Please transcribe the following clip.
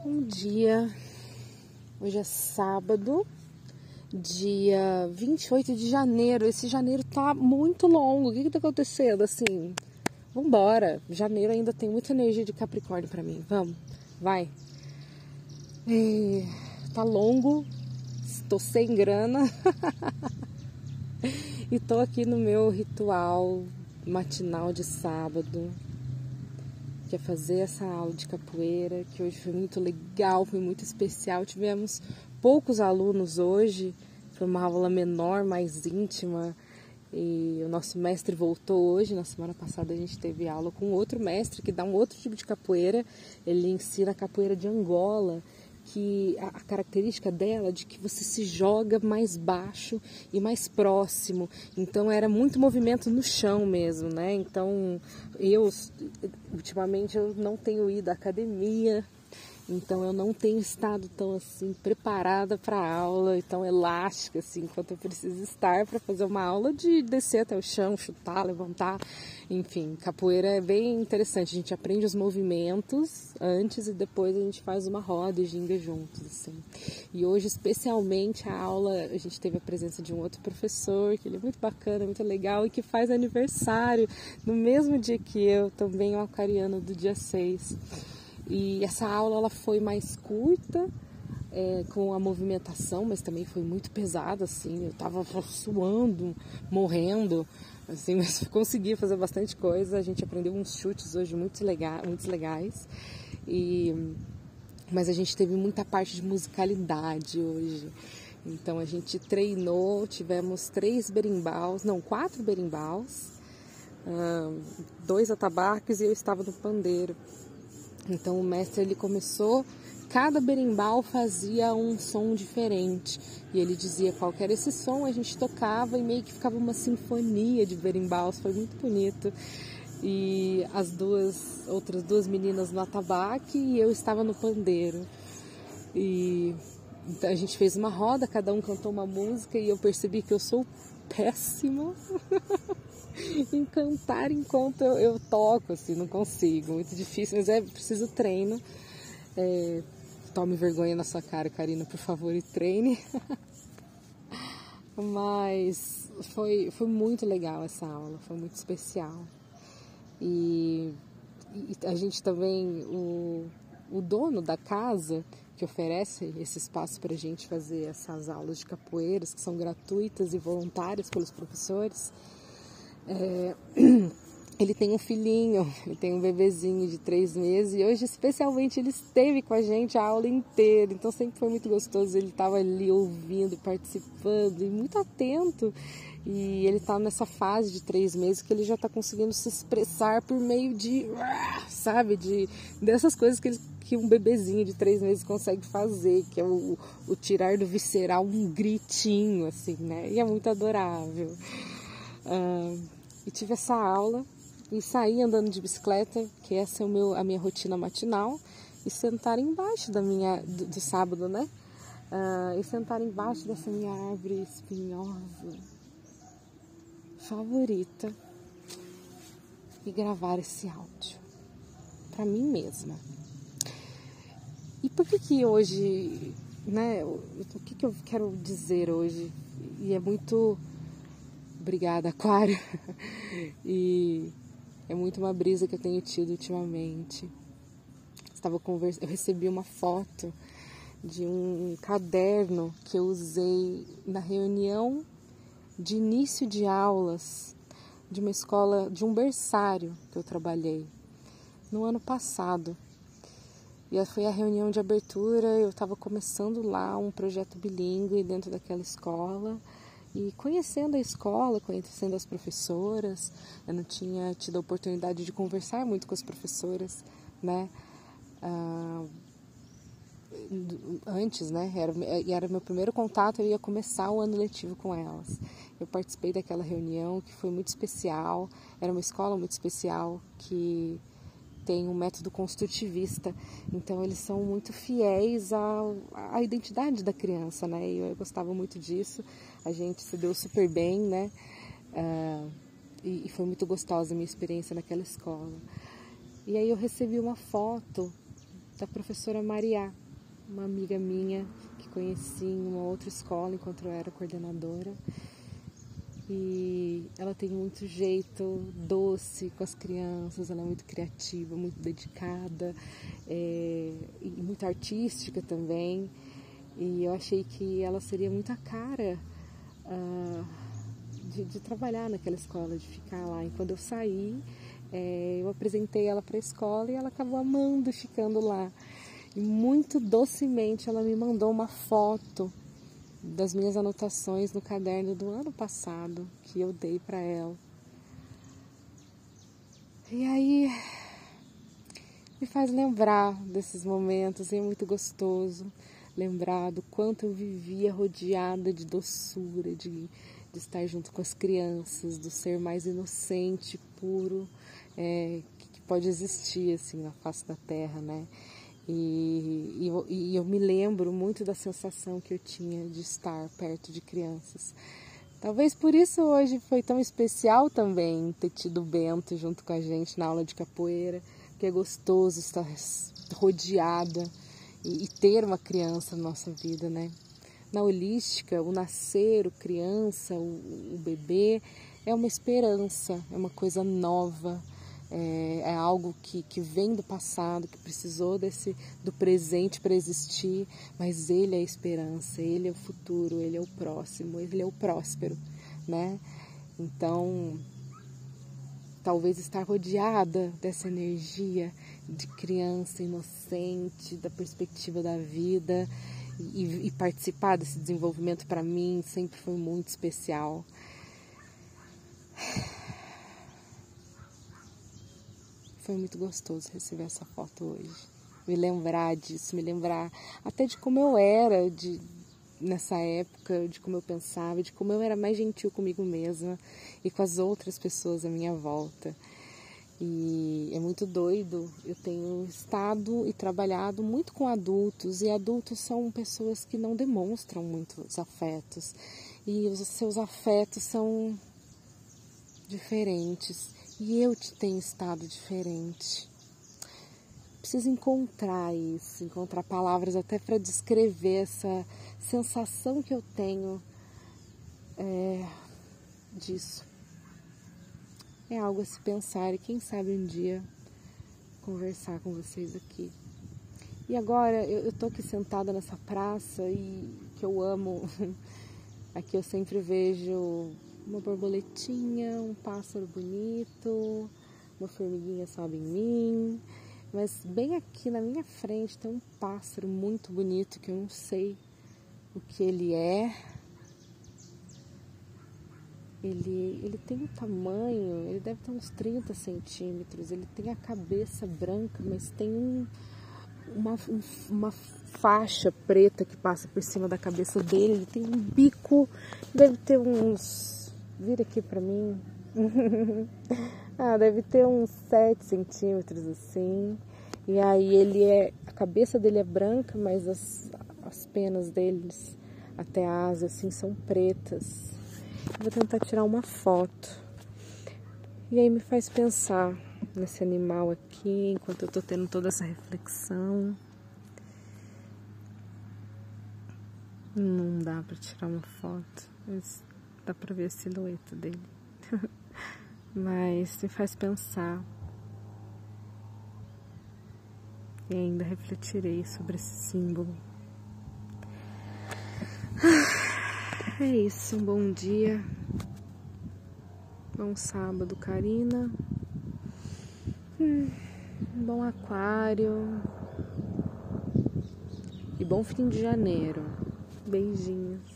Bom dia, hoje é sábado, dia 28 de janeiro. Esse janeiro tá muito longo. O que que tá acontecendo? Assim, vambora. Janeiro ainda tem muita energia de Capricórnio para mim. Vamos, vai. E, tá longo, estou sem grana. e tô aqui no meu ritual matinal de sábado que é fazer essa aula de capoeira, que hoje foi muito legal, foi muito especial. Tivemos poucos alunos hoje, foi uma aula menor, mais íntima. E o nosso mestre voltou hoje. Na semana passada a gente teve aula com outro mestre que dá um outro tipo de capoeira. Ele ensina a capoeira de Angola que a, característica dela é de que você se joga mais baixo e mais próximo. Então era muito movimento no chão mesmo, né? Então eu ultimamente eu não tenho ido à academia, então eu não tenho estado tão assim preparada para aula, tão elástica assim quanto eu preciso estar para fazer uma aula de descer até o chão, chutar, levantar, enfim, capoeira é bem interessante. A gente aprende os movimentos antes e depois a gente faz uma roda e ginga juntos assim. E hoje especialmente a aula a gente teve a presença de um outro professor que ele é muito bacana, muito legal e que faz aniversário no mesmo dia que eu, também um aquariano do dia 6. E essa aula ela foi mais curta, é, com a movimentação, mas também foi muito pesada, assim. Eu tava suando, morrendo, assim, mas consegui fazer bastante coisa. A gente aprendeu uns chutes hoje muito, lega muito legais. E, mas a gente teve muita parte de musicalidade hoje. Então a gente treinou, tivemos três berimbaus, não, quatro berimbaus, dois atabaques e eu estava no pandeiro. Então o mestre ele começou, cada berimbau fazia um som diferente e ele dizia qual era esse som, a gente tocava e meio que ficava uma sinfonia de berimbaus, foi muito bonito. E as duas outras duas meninas no atabaque e eu estava no pandeiro. E então a gente fez uma roda, cada um cantou uma música e eu percebi que eu sou péssima. em cantar enquanto eu, eu, toco, assim, não consigo, muito difícil, mas é preciso treino. É, tome vergonha na sua cara, Karina, por favor, e treine. mas foi, foi muito legal essa aula, foi muito especial. E, e a gente também, o, o dono da casa, que oferece esse espaço para a gente fazer essas aulas de capoeiras, que são gratuitas e voluntárias pelos professores, é, ele tem um filhinho, ele tem um bebezinho de três meses e hoje especialmente ele esteve com a gente a aula inteira, então sempre foi muito gostoso. Ele estava ali ouvindo, participando e muito atento. E ele está nessa fase de três meses que ele já está conseguindo se expressar por meio de, sabe, de dessas coisas que, ele, que um bebezinho de três meses consegue fazer, que é o, o tirar do visceral um gritinho, assim, né? E é muito adorável. E tive essa aula e saí andando de bicicleta, que essa é o meu, a minha rotina matinal, e sentar embaixo da minha do, do sábado, né? Uh, e sentar embaixo dessa minha árvore espinhosa favorita e gravar esse áudio para mim mesma. E por que que hoje, né? O que que eu quero dizer hoje? E é muito Obrigada, Aquário. e é muito uma brisa que eu tenho tido ultimamente. Estava conversando, eu recebi uma foto de um caderno que eu usei na reunião de início de aulas de uma escola, de um berçário que eu trabalhei no ano passado. E foi a reunião de abertura, eu estava começando lá um projeto bilíngue dentro daquela escola e conhecendo a escola, conhecendo as professoras, eu não tinha tido a oportunidade de conversar muito com as professoras, né? Ah, antes, né? Era, era meu primeiro contato, eu ia começar o ano letivo com elas. Eu participei daquela reunião que foi muito especial, era uma escola muito especial que tem um método construtivista, então eles são muito fiéis à, à identidade da criança, né? E eu gostava muito disso. A gente se deu super bem, né? Uh, e, e foi muito gostosa a minha experiência naquela escola. E aí eu recebi uma foto da professora Mariá, uma amiga minha que conheci em uma outra escola enquanto eu era coordenadora. E ela tem muito jeito doce com as crianças, ela é muito criativa, muito dedicada é, e muito artística também. E eu achei que ela seria muito a cara uh, de, de, trabalhar naquela escola, de ficar lá. E quando eu saí, é, eu apresentei ela para a escola e ela acabou amando ficando lá. E muito docemente ela me mandou uma foto das minhas anotações no caderno do ano passado que eu dei para ela. E aí me faz lembrar desses momentos, e é muito gostoso lembrar do quanto eu vivia rodeada de doçura, de, de estar junto com as crianças, do ser mais inocente, puro é, que pode existir assim na face da terra, né? E, e, e, eu me lembro muito da sensação que eu tinha de estar perto de crianças. Talvez por isso hoje foi tão especial também ter tido o Bento junto com a gente na aula de capoeira, que é gostoso estar rodeada e, e ter uma criança na nossa vida, né? Na holística, o nascer, o criança, o, o bebê é uma esperança, é uma coisa nova, é, é, algo que, que vem do passado, que precisou desse do presente para existir, mas ele é a esperança, ele é o futuro, ele é o próximo, ele é o próspero, né? Então, talvez estar rodeada dessa energia de criança inocente, da perspectiva da vida e, e participar desse desenvolvimento para mim sempre foi muito especial. Foi muito gostoso receber essa foto hoje. Me lembrar disso, me lembrar até de como eu era de, nessa época, de como eu pensava, de como eu era mais gentil comigo mesma e com as outras pessoas à minha volta. E é muito doido. Eu tenho estado e trabalhado muito com adultos, e adultos são pessoas que não demonstram muitos afetos. E os seus afetos são diferentes. E eu te tenho estado diferente. Preciso encontrar isso, encontrar palavras até para descrever essa sensação que eu tenho é, disso é algo a se pensar e quem sabe um dia conversar com vocês aqui. E agora eu, tô aqui sentada nessa praça e que eu amo. Aqui eu sempre vejo uma borboletinha, um pássaro bonito, uma formiguinha sobe em mim. Mas bem aqui na minha frente tem um pássaro muito bonito que eu não sei o que ele é, ele, ele tem um tamanho, ele deve ter uns 30 centímetros, ele tem a cabeça branca, mas tem um, uma, um, uma faixa preta que passa por cima da cabeça dele, ele tem um bico, deve ter uns. Vira aqui pra mim. ah, deve ter uns 7 centímetros assim. E aí ele é. A cabeça dele é branca, mas as, as penas deles, até a asa assim, são pretas. Vou tentar tirar uma foto. E aí me faz pensar nesse animal aqui, enquanto eu tô tendo toda essa reflexão. Não dá para tirar uma foto, mas dá para ver a silhueta dele. mas me faz pensar. E ainda refletirei sobre esse símbolo. É isso, um bom dia. Bom sábado, Karina. Hum, bom aquário. E bom fim de janeiro. Beijinhos.